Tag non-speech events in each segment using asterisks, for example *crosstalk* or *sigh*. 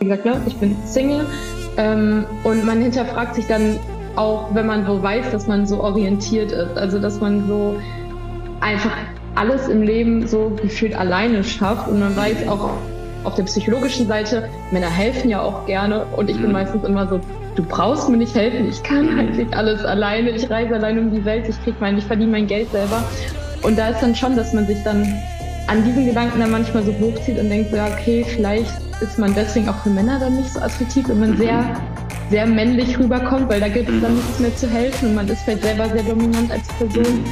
wie gesagt, ne, ich bin Single ähm, und man hinterfragt sich dann auch, wenn man so weiß, dass man so orientiert ist. Also dass man so einfach alles im Leben so gefühlt alleine schafft und man weiß auch auf der psychologischen Seite, Männer helfen ja auch gerne und ich bin mhm. meistens immer so, du brauchst mir nicht helfen, ich kann eigentlich alles alleine, ich reise alleine um die Welt, ich krieg mein, ich verdiene mein Geld selber. Und da ist dann schon, dass man sich dann an diesen Gedanken dann manchmal so hochzieht und denkt, ja, okay, vielleicht ist man deswegen auch für Männer dann nicht so attraktiv, wenn man sehr, sehr männlich rüberkommt, weil da gibt es dann nichts mehr zu helfen und man ist vielleicht selber sehr dominant als Person.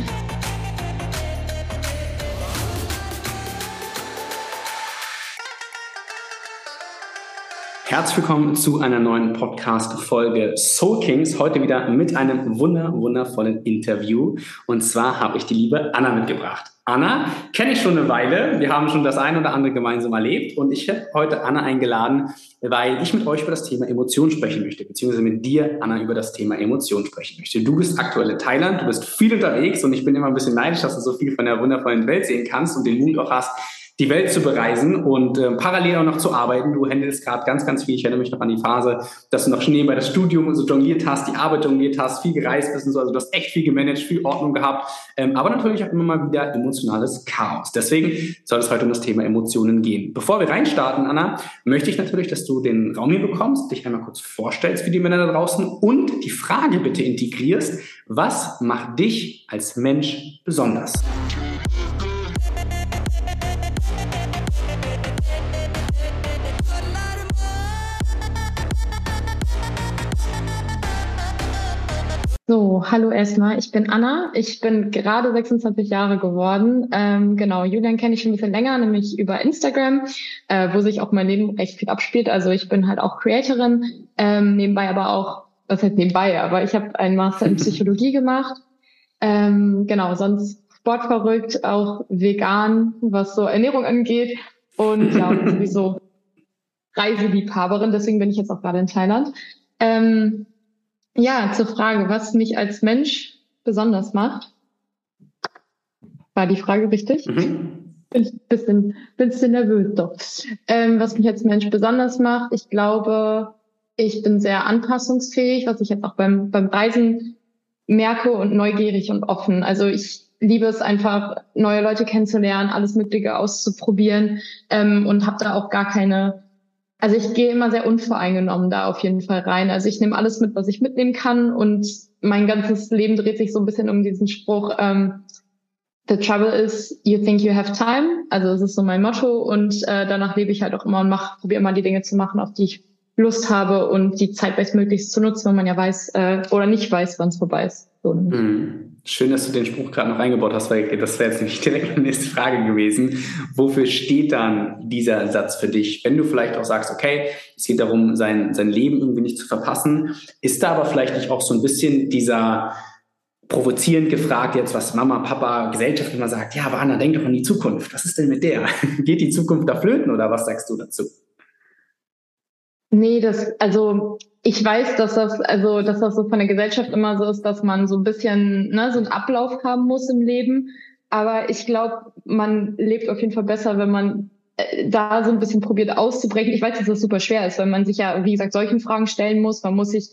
Herzlich willkommen zu einer neuen Podcast-Folge Soul Kings. Heute wieder mit einem wunder, wundervollen Interview. Und zwar habe ich die liebe Anna mitgebracht. Anna kenne ich schon eine Weile. Wir haben schon das ein oder andere gemeinsam erlebt. Und ich habe heute Anna eingeladen, weil ich mit euch über das Thema Emotion sprechen möchte, beziehungsweise mit dir, Anna, über das Thema Emotion sprechen möchte. Du bist aktuell in Thailand, du bist viel unterwegs und ich bin immer ein bisschen neidisch, dass du so viel von der wundervollen Welt sehen kannst und den Mut auch hast, die Welt zu bereisen und äh, parallel auch noch zu arbeiten. Du handelst gerade ganz, ganz viel. Ich erinnere mich noch an die Phase, dass du noch nebenbei das Studium so jongliert hast, die Arbeit jongliert hast, viel gereist bist und so. Also du hast echt viel gemanagt, viel Ordnung gehabt, ähm, aber natürlich auch immer mal wieder emotionales Chaos. Deswegen soll es heute um das Thema Emotionen gehen. Bevor wir reinstarten, Anna, möchte ich natürlich, dass du den Raum hier bekommst, dich einmal kurz vorstellst für die Männer da draußen und die Frage bitte integrierst, was macht dich als Mensch besonders? So, hallo erstmal. Ich bin Anna. Ich bin gerade 26 Jahre geworden. Ähm, genau, Julian kenne ich schon ein bisschen länger, nämlich über Instagram, äh, wo sich auch mein Leben recht viel abspielt. Also ich bin halt auch Creatorin, ähm, nebenbei aber auch, was heißt nebenbei, aber ich habe einen Master in *laughs* Psychologie gemacht. Ähm, genau, sonst sportverrückt, auch vegan, was so Ernährung angeht. Und ja, *laughs* sowieso Reiseliebhaberin, deswegen bin ich jetzt auch gerade in Thailand. Ähm, ja, zur Frage, was mich als Mensch besonders macht. War die Frage richtig? Mhm. Bin ich ein bisschen, bisschen nervös doch. Ähm, was mich als Mensch besonders macht, ich glaube, ich bin sehr anpassungsfähig, was ich jetzt auch beim, beim Reisen merke und neugierig und offen. Also ich liebe es einfach, neue Leute kennenzulernen, alles Mögliche auszuprobieren ähm, und habe da auch gar keine also ich gehe immer sehr unvoreingenommen da auf jeden Fall rein. Also ich nehme alles mit, was ich mitnehmen kann und mein ganzes Leben dreht sich so ein bisschen um diesen Spruch, ähm, The trouble is, you think you have time. Also es ist so mein Motto und äh, danach lebe ich halt auch immer und mache, probiere immer die Dinge zu machen, auf die ich Lust habe und die Zeit bestmöglichst zu nutzen, wenn man ja weiß äh, oder nicht weiß, wann es vorbei ist. So. Mhm. Schön, dass du den Spruch gerade noch eingebaut hast, weil das wäre jetzt nämlich direkt die nächste Frage gewesen. Wofür steht dann dieser Satz für dich? Wenn du vielleicht auch sagst, okay, es geht darum, sein, sein Leben irgendwie nicht zu verpassen, ist da aber vielleicht nicht auch so ein bisschen dieser provozierend gefragt jetzt, was Mama, Papa, Gesellschaft immer sagt, ja, aber denk doch an die Zukunft. Was ist denn mit der? *laughs* Geht die Zukunft da flöten oder was sagst du dazu? Nee, das, also ich weiß, dass das, also, dass das so von der Gesellschaft immer so ist, dass man so ein bisschen, ne, so einen Ablauf haben muss im Leben. Aber ich glaube, man lebt auf jeden Fall besser, wenn man äh, da so ein bisschen probiert auszubrechen. Ich weiß, dass das super schwer ist, weil man sich ja, wie gesagt, solchen Fragen stellen muss. Man muss sich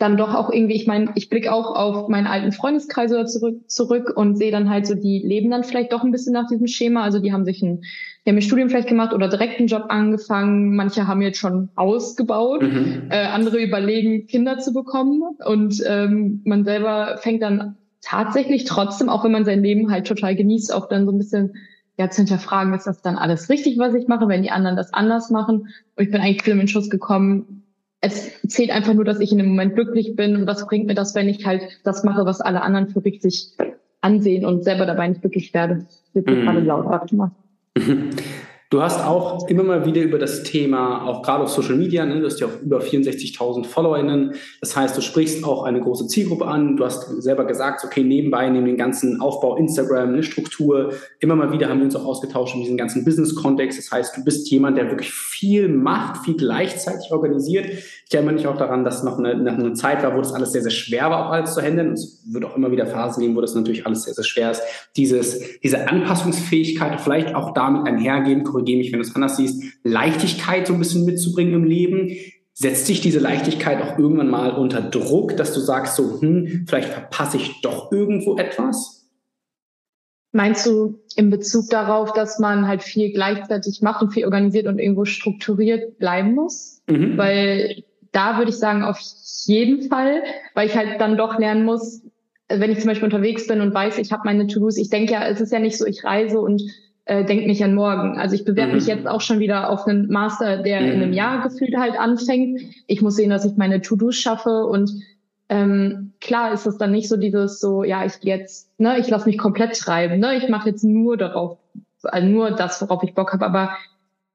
dann doch auch irgendwie, ich meine, ich blicke auch auf meinen alten Freundeskreis oder zurück, zurück und sehe dann halt so, die leben dann vielleicht doch ein bisschen nach diesem Schema. Also die haben sich ein, die haben ihr Studium vielleicht gemacht oder direkt einen Job angefangen. Manche haben jetzt schon ausgebaut, mhm. äh, andere überlegen, Kinder zu bekommen. Und ähm, man selber fängt dann tatsächlich trotzdem, auch wenn man sein Leben halt total genießt, auch dann so ein bisschen ja, zu hinterfragen, ist das dann alles richtig, was ich mache, wenn die anderen das anders machen? Und ich bin eigentlich viel im Schuss gekommen, es zählt einfach nur, dass ich in dem Moment glücklich bin und was bringt mir das, wenn ich halt das mache, was alle anderen für richtig ansehen und selber dabei nicht glücklich werde. Das wird mhm. gerade laut, warte mal. *laughs* Du hast auch immer mal wieder über das Thema, auch gerade auf Social Media, ne, du hast ja auch über 64.000 FollowerInnen. Das heißt, du sprichst auch eine große Zielgruppe an. Du hast selber gesagt, okay, nebenbei, neben dem ganzen Aufbau Instagram, eine Struktur, immer mal wieder haben wir uns auch ausgetauscht in diesem ganzen Business-Kontext. Das heißt, du bist jemand, der wirklich viel macht, viel gleichzeitig organisiert. Ich erinnere mich auch daran, dass noch eine, noch eine Zeit war, wo das alles sehr, sehr schwer war, auch alles zu handeln. Es wird auch immer wieder Phasen geben, wo das natürlich alles sehr, sehr schwer ist. Dieses, diese Anpassungsfähigkeit, vielleicht auch damit einhergehend, korrigiere mich, wenn du es anders siehst, Leichtigkeit so ein bisschen mitzubringen im Leben. Setzt sich diese Leichtigkeit auch irgendwann mal unter Druck, dass du sagst, so, hm, vielleicht verpasse ich doch irgendwo etwas? Meinst du in Bezug darauf, dass man halt viel gleichzeitig macht und viel organisiert und irgendwo strukturiert bleiben muss? Mhm. Weil da würde ich sagen, auf jeden Fall, weil ich halt dann doch lernen muss, wenn ich zum Beispiel unterwegs bin und weiß, ich habe meine To-Dos, ich denke ja, es ist ja nicht so, ich reise und äh, denke nicht an morgen. Also ich bewerbe mhm. mich jetzt auch schon wieder auf einen Master, der mhm. in einem mhm. Jahr gefühlt halt anfängt. Ich muss sehen, dass ich meine To-Dos schaffe und ähm, klar ist es dann nicht so dieses so, ja, ich jetzt, ne, ich lasse mich komplett treiben, ne, ich mache jetzt nur darauf, also nur das, worauf ich Bock habe, aber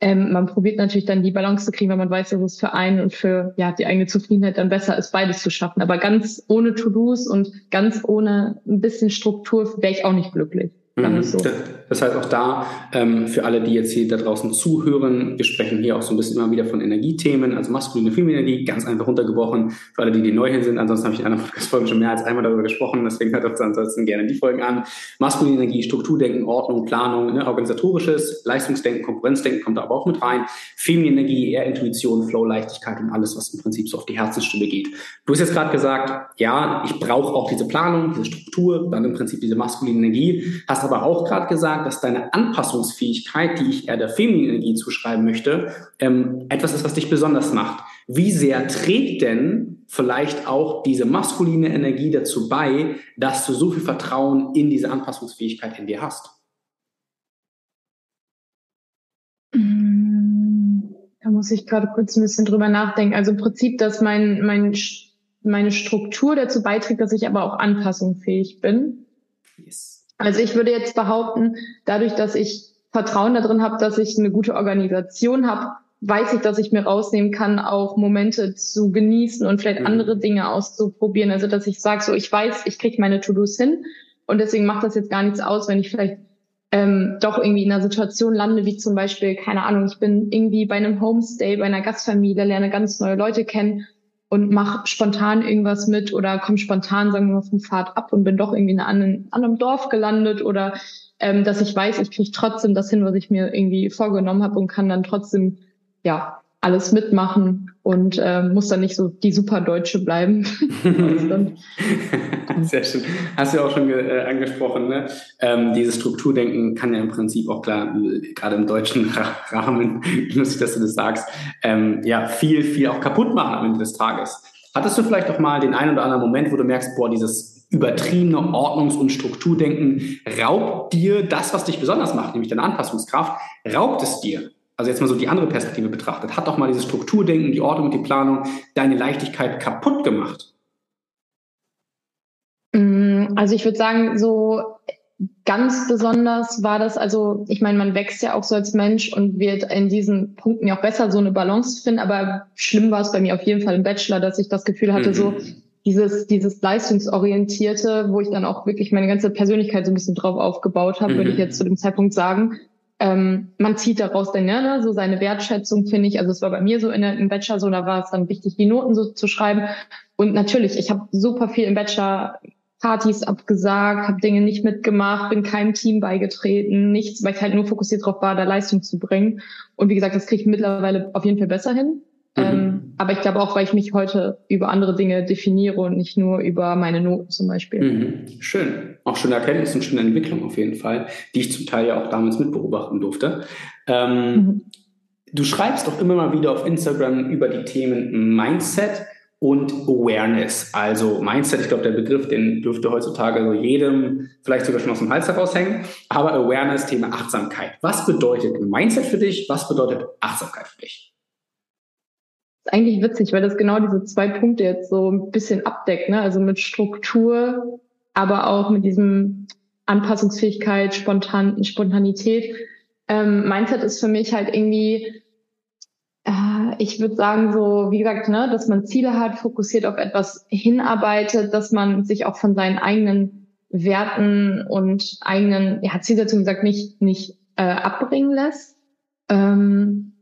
ähm, man probiert natürlich dann die Balance zu kriegen, wenn man weiß, dass es für einen und für ja die eigene Zufriedenheit dann besser ist, beides zu schaffen. Aber ganz ohne To-Dos und ganz ohne ein bisschen Struktur wäre ich auch nicht glücklich. Mhm. So. Das heißt auch da, ähm, für alle, die jetzt hier da draußen zuhören, wir sprechen hier auch so ein bisschen immer wieder von Energiethemen, also maskuline, feminine Energie, ganz einfach runtergebrochen, für alle, die, die neu hier sind. Ansonsten habe ich in anderen Podcast-Folgen *laughs* schon mehr als einmal darüber gesprochen, deswegen hört euch ansonsten gerne die Folgen an. Maskuline Energie, Strukturdenken, Ordnung, Planung, ne, organisatorisches, Leistungsdenken, Konkurrenzdenken kommt da aber auch mit rein. Feminine Energie, eher Intuition, Flow, Leichtigkeit und alles, was im Prinzip so auf die Herzensstimme geht. Du hast jetzt gerade gesagt, ja, ich brauche auch diese Planung, diese Struktur, dann im Prinzip diese maskuline Energie, hast aber auch gerade gesagt, dass deine Anpassungsfähigkeit, die ich eher der femininen Energie zuschreiben möchte, ähm, etwas ist, was dich besonders macht. Wie sehr trägt denn vielleicht auch diese maskuline Energie dazu bei, dass du so viel Vertrauen in diese Anpassungsfähigkeit in dir hast? Mm, da muss ich gerade kurz ein bisschen drüber nachdenken. Also im Prinzip, dass mein, mein, meine Struktur dazu beiträgt, dass ich aber auch anpassungsfähig bin. Yes. Also ich würde jetzt behaupten, dadurch, dass ich Vertrauen darin habe, dass ich eine gute Organisation habe, weiß ich, dass ich mir rausnehmen kann, auch Momente zu genießen und vielleicht mhm. andere Dinge auszuprobieren. Also dass ich sage, so ich weiß, ich kriege meine To-Dos hin und deswegen macht das jetzt gar nichts aus, wenn ich vielleicht ähm, doch irgendwie in einer Situation lande, wie zum Beispiel, keine Ahnung, ich bin irgendwie bei einem Homestay, bei einer Gastfamilie, lerne ganz neue Leute kennen und mach spontan irgendwas mit oder komm spontan, sagen wir mal, vom Pfad ab und bin doch irgendwie in einem anderen Dorf gelandet oder ähm, dass ich weiß, ich kriege trotzdem das hin, was ich mir irgendwie vorgenommen habe und kann dann trotzdem ja alles mitmachen und äh, muss dann nicht so die super Deutsche bleiben. *laughs* Sehr schön. Hast du ja auch schon äh, angesprochen, ne? Ähm, dieses Strukturdenken kann ja im Prinzip auch klar, gerade im deutschen *laughs* Rahmen, *laughs* lustig, dass du das sagst, ähm, ja, viel, viel auch kaputt machen am Ende des Tages. Hattest du vielleicht auch mal den einen oder anderen Moment, wo du merkst, boah, dieses übertriebene Ordnungs- und Strukturdenken raubt dir das, was dich besonders macht, nämlich deine Anpassungskraft, raubt es dir also jetzt mal so die andere Perspektive betrachtet, hat doch mal dieses Strukturdenken, die Ordnung und die Planung deine Leichtigkeit kaputt gemacht? Mm, also ich würde sagen, so ganz besonders war das, also ich meine, man wächst ja auch so als Mensch und wird in diesen Punkten ja auch besser so eine Balance finden, aber schlimm war es bei mir auf jeden Fall im Bachelor, dass ich das Gefühl hatte, mhm. so dieses, dieses leistungsorientierte, wo ich dann auch wirklich meine ganze Persönlichkeit so ein bisschen drauf aufgebaut habe, mhm. würde ich jetzt zu dem Zeitpunkt sagen, ähm, man zieht daraus dann ja, ne, so seine Wertschätzung, finde ich. Also es war bei mir so in im Bachelor so, da war es dann wichtig, die Noten so zu schreiben. Und natürlich, ich habe super viel im Bachelor Partys abgesagt, habe Dinge nicht mitgemacht, bin keinem Team beigetreten, nichts, weil ich halt nur fokussiert darauf war, da Leistung zu bringen. Und wie gesagt, das kriege ich mittlerweile auf jeden Fall besser hin. Mhm. Ähm, aber ich glaube auch, weil ich mich heute über andere Dinge definiere und nicht nur über meine Noten zum Beispiel. Mhm. Schön. Auch schöne Erkenntnis und schöne Entwicklung auf jeden Fall, die ich zum Teil ja auch damals mitbeobachten durfte. Ähm, mhm. Du schreibst auch immer mal wieder auf Instagram über die Themen Mindset und Awareness. Also Mindset, ich glaube, der Begriff, den dürfte heutzutage so jedem vielleicht sogar schon aus dem Hals heraushängen. Aber Awareness, Thema Achtsamkeit. Was bedeutet Mindset für dich? Was bedeutet Achtsamkeit für dich? Ist eigentlich witzig, weil das genau diese zwei Punkte jetzt so ein bisschen abdeckt, ne? Also mit Struktur, aber auch mit diesem Anpassungsfähigkeit, Spontan Spontanität. Ähm, Mindset ist für mich halt irgendwie, äh, ich würde sagen so, wie gesagt, ne, dass man Ziele hat, fokussiert auf etwas hinarbeitet, dass man sich auch von seinen eigenen Werten und eigenen, ja, Zielsetzungen gesagt, nicht nicht äh, abbringen lässt. Ähm,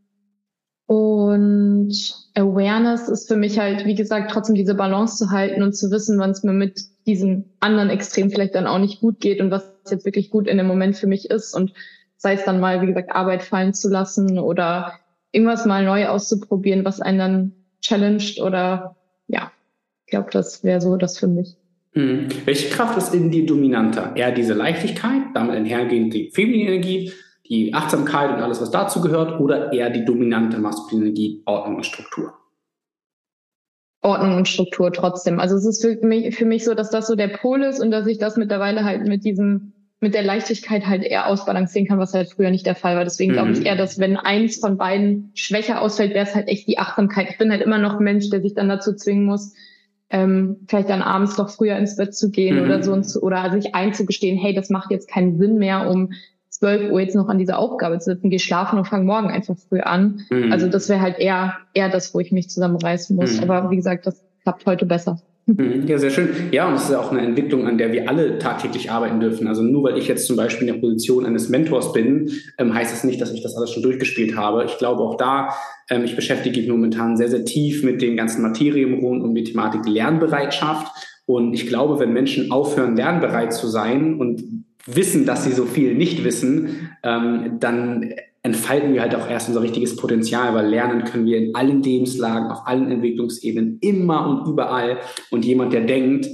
und Awareness ist für mich halt, wie gesagt, trotzdem diese Balance zu halten und zu wissen, wann es mir mit diesem anderen Extrem vielleicht dann auch nicht gut geht und was jetzt wirklich gut in dem Moment für mich ist und sei es dann mal, wie gesagt, Arbeit fallen zu lassen oder irgendwas mal neu auszuprobieren, was einen dann challenged oder ja, ich glaube, das wäre so das für mich. Hm. Welche Kraft ist in dir dominanter? Eher diese Leichtigkeit, damit einhergehend die feminine Energie, die Achtsamkeit und alles, was dazu gehört, oder eher die dominante maskuline Energie, Ordnung und Struktur? Ordnung und Struktur trotzdem. Also es ist für mich, für mich so, dass das so der Pol ist und dass ich das mittlerweile halt mit diesem, mit der Leichtigkeit halt eher ausbalancieren kann, was halt früher nicht der Fall war. Deswegen mhm. glaube ich eher, dass wenn eins von beiden schwächer ausfällt, wäre es halt echt die Achtsamkeit. Ich bin halt immer noch ein Mensch, der sich dann dazu zwingen muss, ähm, vielleicht dann abends doch früher ins Bett zu gehen mhm. oder so und zu, oder sich einzugestehen, hey, das macht jetzt keinen Sinn mehr, um 12 Uhr jetzt noch an dieser Aufgabe zu sitzen, geh schlafen und fang morgen einfach früh an. Mhm. Also das wäre halt eher, eher das, wo ich mich zusammenreißen muss. Mhm. Aber wie gesagt, das klappt heute besser. Mhm. Ja, sehr schön. Ja, und es ist ja auch eine Entwicklung, an der wir alle tagtäglich arbeiten dürfen. Also nur weil ich jetzt zum Beispiel in der Position eines Mentors bin, ähm, heißt das nicht, dass ich das alles schon durchgespielt habe. Ich glaube auch da, ähm, ich beschäftige mich momentan sehr, sehr tief mit den ganzen Materien rund um die Thematik Lernbereitschaft. Und ich glaube, wenn Menschen aufhören, lernbereit zu sein und wissen, dass sie so viel nicht wissen, ähm, dann entfalten wir halt auch erst unser richtiges Potenzial, weil lernen können wir in allen Lebenslagen, auf allen Entwicklungsebenen, immer und überall. Und jemand, der denkt,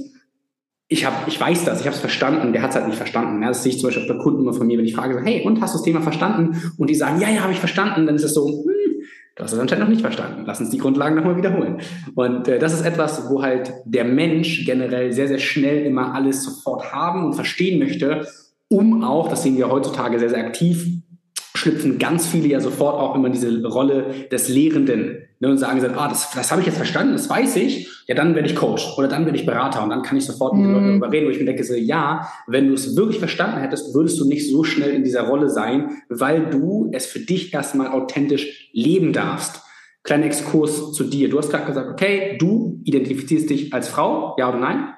ich, hab, ich weiß das, ich habe es verstanden, der hat es halt nicht verstanden. Ja, das sehe ich zum Beispiel auf der Kundenummer von mir, wenn ich frage, hey, und hast du das Thema verstanden? Und die sagen, ja, ja, habe ich verstanden. Dann ist es so, du hast es anscheinend noch nicht verstanden. Lass uns die Grundlagen nochmal wiederholen. Und äh, das ist etwas, wo halt der Mensch generell sehr, sehr schnell immer alles sofort haben und verstehen möchte, um auch, das sehen wir heutzutage sehr, sehr aktiv, schlüpfen ganz viele ja sofort auch immer in diese Rolle des Lehrenden ne, und sagen ah, das, das habe ich jetzt verstanden, das weiß ich, ja, dann werde ich Coach oder dann werde ich Berater und dann kann ich sofort mit mhm. den Leuten darüber reden, wo ich mir denke, so, ja, wenn du es wirklich verstanden hättest, würdest du nicht so schnell in dieser Rolle sein, weil du es für dich erstmal authentisch leben darfst. Kleiner Exkurs zu dir. Du hast gerade gesagt, okay, du identifizierst dich als Frau, ja oder nein?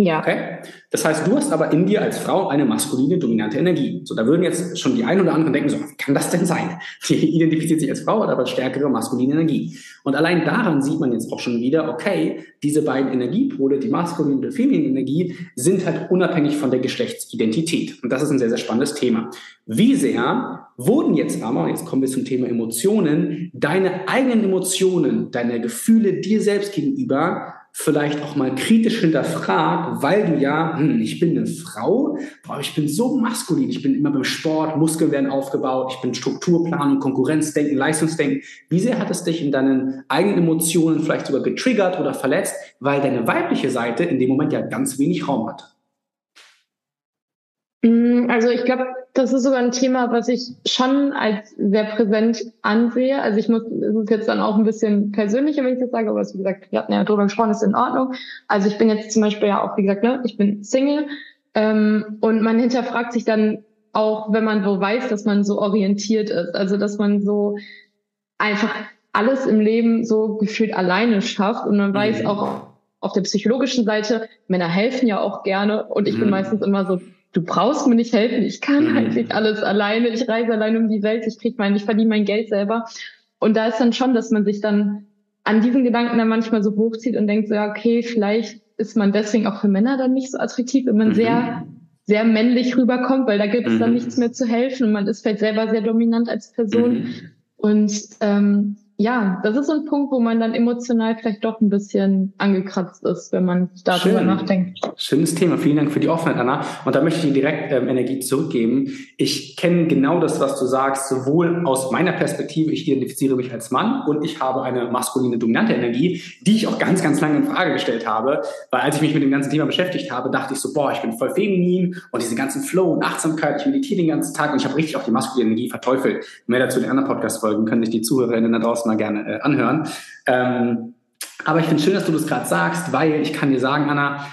Ja. Okay? Das heißt, du hast aber in dir als Frau eine maskuline, dominante Energie. So, da würden jetzt schon die einen oder anderen denken, so, wie kann das denn sein? *laughs* Die identifiziert sich als Frau, hat aber stärkere maskuline Energie. Und allein daran sieht man jetzt auch schon wieder, okay, diese beiden Energiepole, die maskuline und die feminine Energie, sind halt unabhängig von der Geschlechtsidentität. Und das ist ein sehr, sehr spannendes Thema. Wie sehr wurden jetzt aber, jetzt kommen wir zum Thema Emotionen, deine eigenen Emotionen, deine Gefühle dir selbst gegenüber vielleicht auch mal kritisch hinterfragt, weil du ja, hm, ich bin eine Frau, boah, ich bin so maskulin, ich bin immer beim Sport, Muskeln werden aufgebaut, ich bin Strukturplanung, Konkurrenzdenken, Leistungsdenken. Wie sehr hat es dich in deinen eigenen Emotionen vielleicht sogar getriggert oder verletzt, weil deine weibliche Seite in dem Moment ja ganz wenig Raum hat? Mm, also ich glaube, das ist sogar ein Thema, was ich schon als sehr präsent ansehe. Also ich muss, es ist jetzt dann auch ein bisschen persönlicher, wenn ich das sage, aber wie gesagt, wir hatten ja drüber gesprochen, ist in Ordnung. Also ich bin jetzt zum Beispiel ja auch, wie gesagt, ne, ich bin Single ähm, und man hinterfragt sich dann auch, wenn man so weiß, dass man so orientiert ist. Also dass man so einfach alles im Leben so gefühlt alleine schafft und man weiß mhm. auch auf der psychologischen Seite, Männer helfen ja auch gerne und ich mhm. bin meistens immer so, du brauchst mir nicht helfen, ich kann mhm. halt nicht alles alleine, ich reise alleine um die Welt, ich krieg mein, ich verdiene mein Geld selber. Und da ist dann schon, dass man sich dann an diesen Gedanken dann manchmal so hochzieht und denkt so, ja, okay, vielleicht ist man deswegen auch für Männer dann nicht so attraktiv, wenn man mhm. sehr, sehr männlich rüberkommt, weil da gibt es mhm. dann nichts mehr zu helfen und man ist vielleicht selber sehr dominant als Person. Mhm. Und ähm, ja, das ist so ein Punkt, wo man dann emotional vielleicht doch ein bisschen angekratzt ist, wenn man darüber Schön. nachdenkt. Schönes Thema. Vielen Dank für die Offenheit, Anna. Und da möchte ich Ihnen direkt ähm, Energie zurückgeben. Ich kenne genau das, was du sagst, sowohl aus meiner Perspektive, ich identifiziere mich als Mann und ich habe eine maskuline, dominante Energie, die ich auch ganz, ganz lange in Frage gestellt habe. Weil als ich mich mit dem ganzen Thema beschäftigt habe, dachte ich so, boah, ich bin voll feminin und diese ganzen Flow und Achtsamkeit, ich meditiere den ganzen Tag und ich habe richtig auch die maskuline Energie verteufelt. Mehr dazu in den anderen Podcast-Folgen können sich die Zuhörerinnen da draußen mal gerne äh, anhören. Ähm, aber ich finde schön, dass du das gerade sagst, weil ich kann dir sagen, Anna,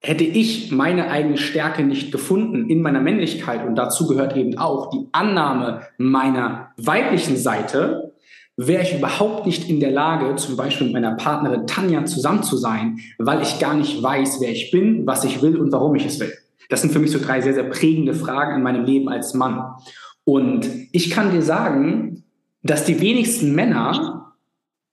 hätte ich meine eigene Stärke nicht gefunden in meiner Männlichkeit und dazu gehört eben auch die Annahme meiner weiblichen Seite, wäre ich überhaupt nicht in der Lage, zum Beispiel mit meiner Partnerin Tanja zusammen zu sein, weil ich gar nicht weiß, wer ich bin, was ich will und warum ich es will. Das sind für mich so drei sehr, sehr prägende Fragen in meinem Leben als Mann. Und ich kann dir sagen, dass die wenigsten Männer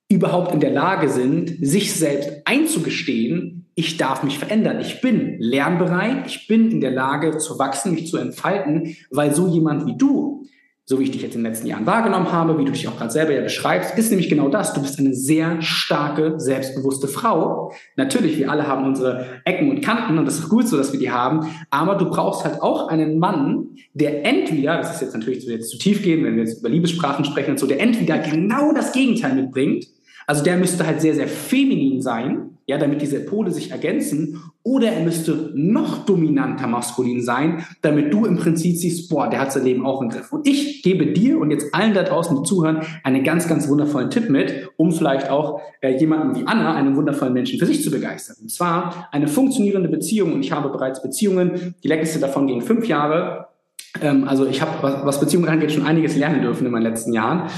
überhaupt in der Lage sind, sich selbst einzugestehen, ich darf mich verändern. Ich bin lernbereit, ich bin in der Lage zu wachsen, mich zu entfalten, weil so jemand wie du so wie ich dich jetzt in den letzten Jahren wahrgenommen habe, wie du dich auch gerade selber ja beschreibst, ist nämlich genau das. Du bist eine sehr starke, selbstbewusste Frau. Natürlich, wir alle haben unsere Ecken und Kanten und das ist gut so, dass wir die haben. Aber du brauchst halt auch einen Mann, der entweder, das ist jetzt natürlich jetzt zu tief gehen, wenn wir jetzt über Liebessprachen sprechen und so, der entweder genau das Gegenteil mitbringt. Also der müsste halt sehr, sehr feminin sein ja, damit diese Pole sich ergänzen, oder er müsste noch dominanter maskulin sein, damit du im Prinzip siehst, boah, der hat sein Leben auch im Griff. Und ich gebe dir und jetzt allen da draußen, die zuhören, einen ganz, ganz wundervollen Tipp mit, um vielleicht auch äh, jemanden wie Anna, einen wundervollen Menschen für sich zu begeistern. Und zwar eine funktionierende Beziehung, und ich habe bereits Beziehungen, die längste davon ging fünf Jahre, ähm, also ich habe, was, was Beziehungen angeht, schon einiges lernen dürfen in meinen letzten Jahren.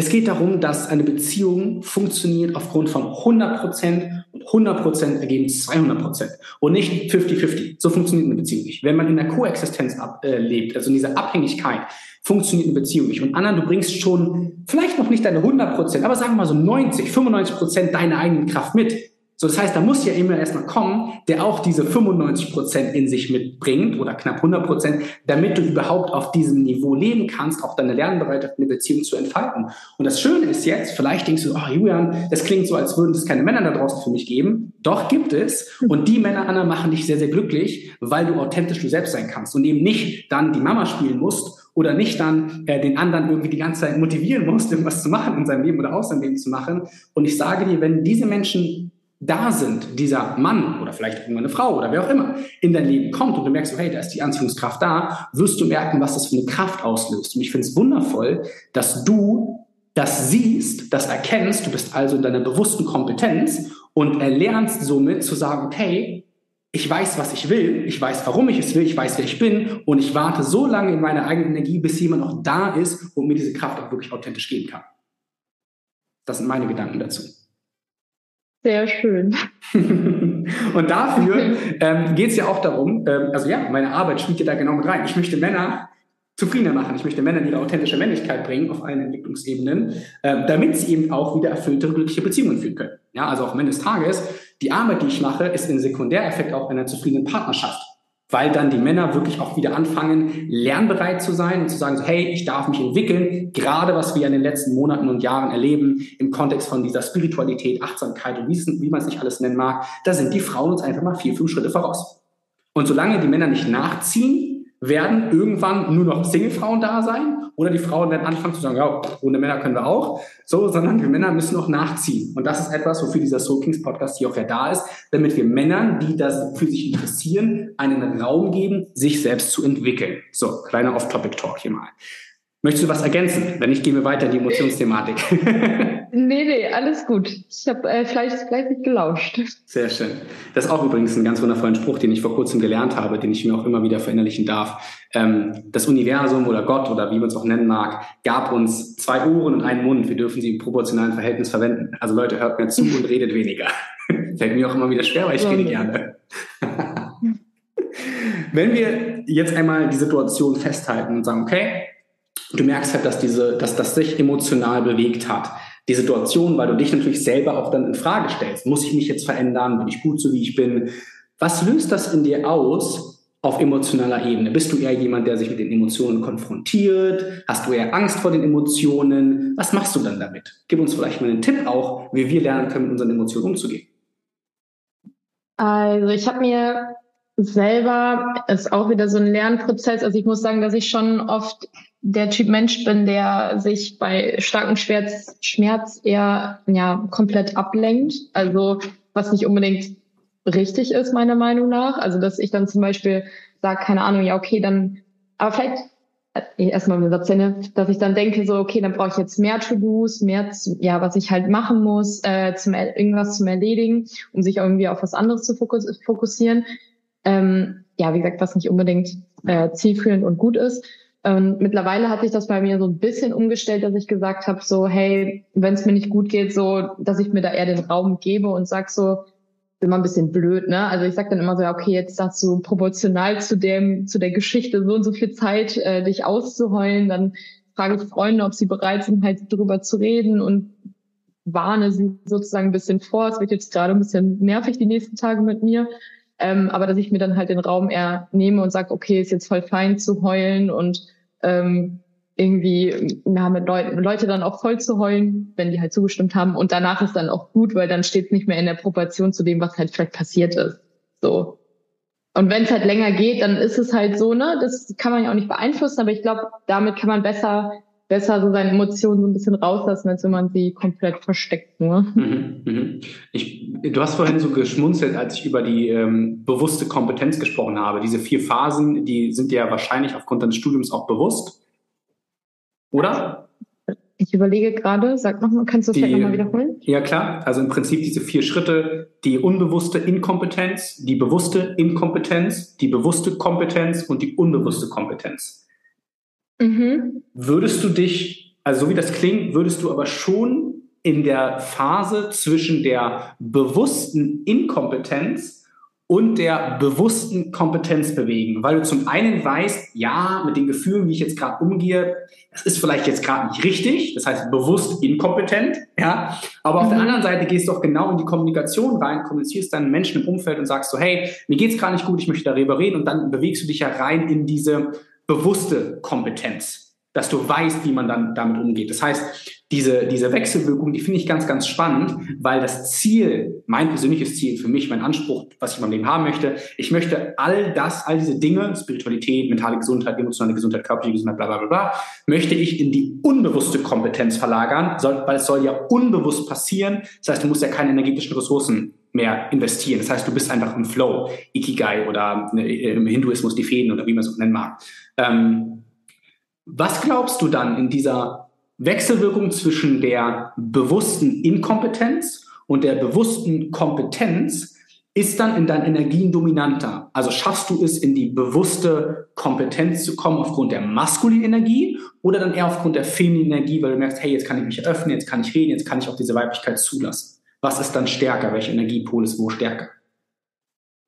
Es geht darum, dass eine Beziehung funktioniert aufgrund von 100 Prozent und 100 Prozent ergeben 200 Prozent und nicht 50-50. So funktioniert eine Beziehung nicht. Wenn man in der Koexistenz ab, äh, lebt, also in dieser Abhängigkeit, funktioniert eine Beziehung nicht. Und Anna, du bringst schon vielleicht noch nicht deine 100 Prozent, aber sagen wir mal so 90, 95 Prozent deiner eigenen Kraft mit. So, das heißt, da muss ja immer erstmal kommen, der auch diese 95 Prozent in sich mitbringt oder knapp 100 Prozent, damit du überhaupt auf diesem Niveau leben kannst, auch deine Lernbereitschaft in der Beziehung zu entfalten. Und das Schöne ist jetzt, vielleicht denkst du, oh Julian, das klingt so, als würden es keine Männer da draußen für mich geben. Doch gibt es. Und die Männer, Anna, machen dich sehr, sehr glücklich, weil du authentisch du selbst sein kannst und eben nicht dann die Mama spielen musst oder nicht dann äh, den anderen irgendwie die ganze Zeit motivieren musst, irgendwas zu machen in seinem Leben oder aus seinem Leben zu machen. Und ich sage dir, wenn diese Menschen da sind, dieser Mann oder vielleicht irgendwann eine Frau oder wer auch immer in dein Leben kommt und du merkst, hey, da ist die Anziehungskraft da, wirst du merken, was das für eine Kraft auslöst. Und ich finde es wundervoll, dass du das siehst, das erkennst, du bist also in deiner bewussten Kompetenz und erlernst somit zu sagen, okay, ich weiß, was ich will, ich weiß, warum ich es will, ich weiß, wer ich bin und ich warte so lange in meiner eigenen Energie, bis jemand noch da ist und mir diese Kraft auch wirklich authentisch geben kann. Das sind meine Gedanken dazu. Sehr schön. *laughs* und dafür ähm, geht es ja auch darum, ähm, also ja, meine Arbeit spielt ja da genau mit rein. Ich möchte Männer zufriedener machen. Ich möchte Männer ihre authentische Männlichkeit bringen auf allen Entwicklungsebenen, äh, damit sie eben auch wieder erfüllte, glückliche Beziehungen führen können. Ja, also auch am Ende des Tages, die Arbeit, die ich mache, ist ein Sekundäreffekt auch einer zufriedenen Partnerschaft weil dann die Männer wirklich auch wieder anfangen, lernbereit zu sein und zu sagen, so, hey, ich darf mich entwickeln. Gerade was wir in den letzten Monaten und Jahren erleben im Kontext von dieser Spiritualität, Achtsamkeit und wie, man es nicht alles nennen mag, da sind die Frauen uns einfach mal vier, fünf Schritte voraus. Und solange die Männer nicht nachziehen, werden irgendwann nur noch Singlefrauen da sein oder die Frauen werden anfangen zu sagen, ja, ohne Männer können wir auch, so, sondern wir Männer müssen auch nachziehen. Und das ist etwas, wofür dieser Soul Kings Podcast hier auch ja da ist, damit wir Männern, die das für sich interessieren, einen Raum geben, sich selbst zu entwickeln. So, kleiner Off-Topic-Talk hier mal. Möchtest du was ergänzen? Wenn nicht, gehen wir weiter in die Emotionsthematik. *laughs* nee, nee, alles gut. Ich habe äh, fleißig, fleißig gelauscht. Sehr schön. Das ist auch übrigens ein ganz wundervoller Spruch, den ich vor kurzem gelernt habe, den ich mir auch immer wieder verinnerlichen darf. Ähm, das Universum oder Gott oder wie man es auch nennen mag, gab uns zwei Ohren und einen Mund. Wir dürfen sie im proportionalen Verhältnis verwenden. Also Leute, hört mir zu und redet weniger. *laughs* Fällt mir auch immer wieder schwer, weil ich rede gerne. *laughs* Wenn wir jetzt einmal die Situation festhalten und sagen, okay, du merkst halt, dass diese, dass das sich emotional bewegt hat. Die Situation, weil du dich natürlich selber auch dann in Frage stellst. Muss ich mich jetzt verändern? Bin ich gut so, wie ich bin? Was löst das in dir aus auf emotionaler Ebene? Bist du eher jemand, der sich mit den Emotionen konfrontiert? Hast du eher Angst vor den Emotionen? Was machst du dann damit? Gib uns vielleicht mal einen Tipp auch, wie wir lernen können, mit unseren Emotionen umzugehen. Also ich habe mir selber ist auch wieder so ein Lernprozess. Also ich muss sagen, dass ich schon oft der Typ Mensch bin, der sich bei starkem Schmerz, Schmerz eher ja komplett ablenkt. Also was nicht unbedingt richtig ist, meiner Meinung nach. Also dass ich dann zum Beispiel sage, keine Ahnung, ja, okay, dann, aber vielleicht äh, erstmal mit Szene, dass ich dann denke, so, okay, dann brauche ich jetzt mehr To-Dos, mehr, ja, was ich halt machen muss, äh, zum irgendwas zum Erledigen, um sich irgendwie auf was anderes zu fokussieren. Ähm, ja, wie gesagt, was nicht unbedingt äh, zielführend und gut ist. Und mittlerweile hat sich das bei mir so ein bisschen umgestellt, dass ich gesagt habe, so, hey, wenn es mir nicht gut geht, so, dass ich mir da eher den Raum gebe und sag so, immer ein bisschen blöd, ne? Also ich sag dann immer so, ja, okay, jetzt hast du proportional zu dem, zu der Geschichte so und so viel Zeit, äh, dich auszuheulen, dann frage ich Freunde, ob sie bereit sind, halt drüber zu reden und warne sie sozusagen ein bisschen vor. Es wird jetzt gerade ein bisschen nervig die nächsten Tage mit mir. Ähm, aber dass ich mir dann halt den Raum eher nehme und sage, okay, ist jetzt voll fein zu heulen und ähm, irgendwie ja, mit Leuten, Leute dann auch voll zu heulen, wenn die halt zugestimmt haben. Und danach ist dann auch gut, weil dann steht es nicht mehr in der Proportion zu dem, was halt vielleicht passiert ist. So. Und wenn es halt länger geht, dann ist es halt so, ne? Das kann man ja auch nicht beeinflussen, aber ich glaube, damit kann man besser besser so seine Emotionen so ein bisschen rauslassen, als wenn man sie komplett versteckt nur. Mhm, mhm. Ich, du hast vorhin so geschmunzelt, als ich über die ähm, bewusste Kompetenz gesprochen habe. Diese vier Phasen, die sind dir ja wahrscheinlich aufgrund deines Studiums auch bewusst, oder? Ich überlege gerade, sag nochmal, kannst du das vielleicht nochmal wiederholen? Ja, klar. Also im Prinzip diese vier Schritte, die unbewusste Inkompetenz, die bewusste Inkompetenz, die bewusste Kompetenz und die unbewusste Kompetenz. Mhm. Würdest du dich, also so wie das klingt, würdest du aber schon in der Phase zwischen der bewussten Inkompetenz und der bewussten Kompetenz bewegen, weil du zum einen weißt, ja, mit den Gefühlen, wie ich jetzt gerade umgehe, das ist vielleicht jetzt gerade nicht richtig, das heißt bewusst inkompetent, ja, aber auf mhm. der anderen Seite gehst du auch genau in die Kommunikation rein, kommunizierst deinen Menschen im Umfeld und sagst so, hey, mir geht's gerade nicht gut, ich möchte darüber reden und dann bewegst du dich ja rein in diese bewusste Kompetenz, dass du weißt, wie man dann damit umgeht. Das heißt, diese, diese Wechselwirkung, die finde ich ganz, ganz spannend, weil das Ziel, mein persönliches Ziel für mich, mein Anspruch, was ich in meinem Leben haben möchte, ich möchte all das, all diese Dinge, Spiritualität, mentale Gesundheit, emotionale Gesundheit, körperliche Gesundheit, bla, bla, bla, bla, möchte ich in die unbewusste Kompetenz verlagern, weil es soll ja unbewusst passieren. Das heißt, du musst ja keine energetischen Ressourcen mehr investieren. Das heißt, du bist einfach im Flow, Ikigai oder ne, im Hinduismus die Fäden oder wie man es auch nennen mag. Ähm, was glaubst du dann in dieser Wechselwirkung zwischen der bewussten Inkompetenz und der bewussten Kompetenz ist dann in deinen Energien dominanter. Also schaffst du es, in die bewusste Kompetenz zu kommen aufgrund der maskulinen Energie oder dann eher aufgrund der femininen Energie, weil du merkst, hey, jetzt kann ich mich öffnen, jetzt kann ich reden, jetzt kann ich auch diese Weiblichkeit zulassen. Was ist dann stärker? Welche Energiepol ist wo stärker?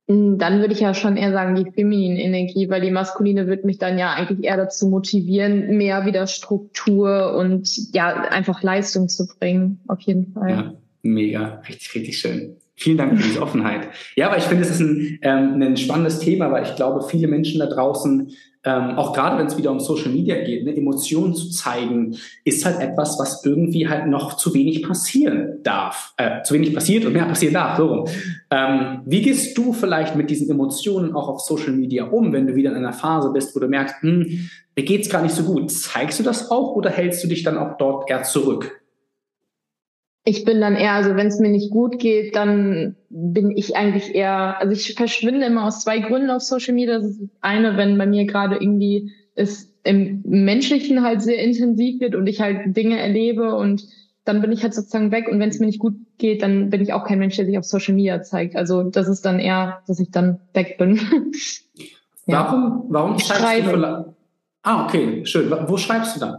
Hm, dann würde ich ja schon eher sagen, die feminine Energie, weil die maskuline wird mich dann ja eigentlich eher dazu motivieren, mehr wieder Struktur und ja, einfach Leistung zu bringen, auf jeden Fall. Ja, mega, richtig, richtig schön. Vielen Dank für diese Offenheit. Ja, aber ich finde, es ist ein, ähm, ein spannendes Thema, weil ich glaube, viele Menschen da draußen ähm, auch gerade wenn es wieder um Social Media geht, ne, Emotionen zu zeigen, ist halt etwas, was irgendwie halt noch zu wenig passieren darf. Äh, zu wenig passiert und mehr passieren darf, so rum. Ähm, wie gehst du vielleicht mit diesen Emotionen auch auf Social Media um, wenn du wieder in einer Phase bist, wo du merkst, hm, mir geht's gar nicht so gut. Zeigst du das auch oder hältst du dich dann auch dort eher zurück? Ich bin dann eher, also wenn es mir nicht gut geht, dann bin ich eigentlich eher, also ich verschwinde immer aus zwei Gründen auf Social Media. Das ist eine, wenn bei mir gerade irgendwie es im Menschlichen halt sehr intensiv wird und ich halt Dinge erlebe und dann bin ich halt sozusagen weg und wenn es mir nicht gut geht, dann bin ich auch kein Mensch, der sich auf Social Media zeigt. Also das ist dann eher, dass ich dann weg bin. *laughs* ja. Warum, warum schreibst du? Ah, okay, schön. Wo schreibst du dann?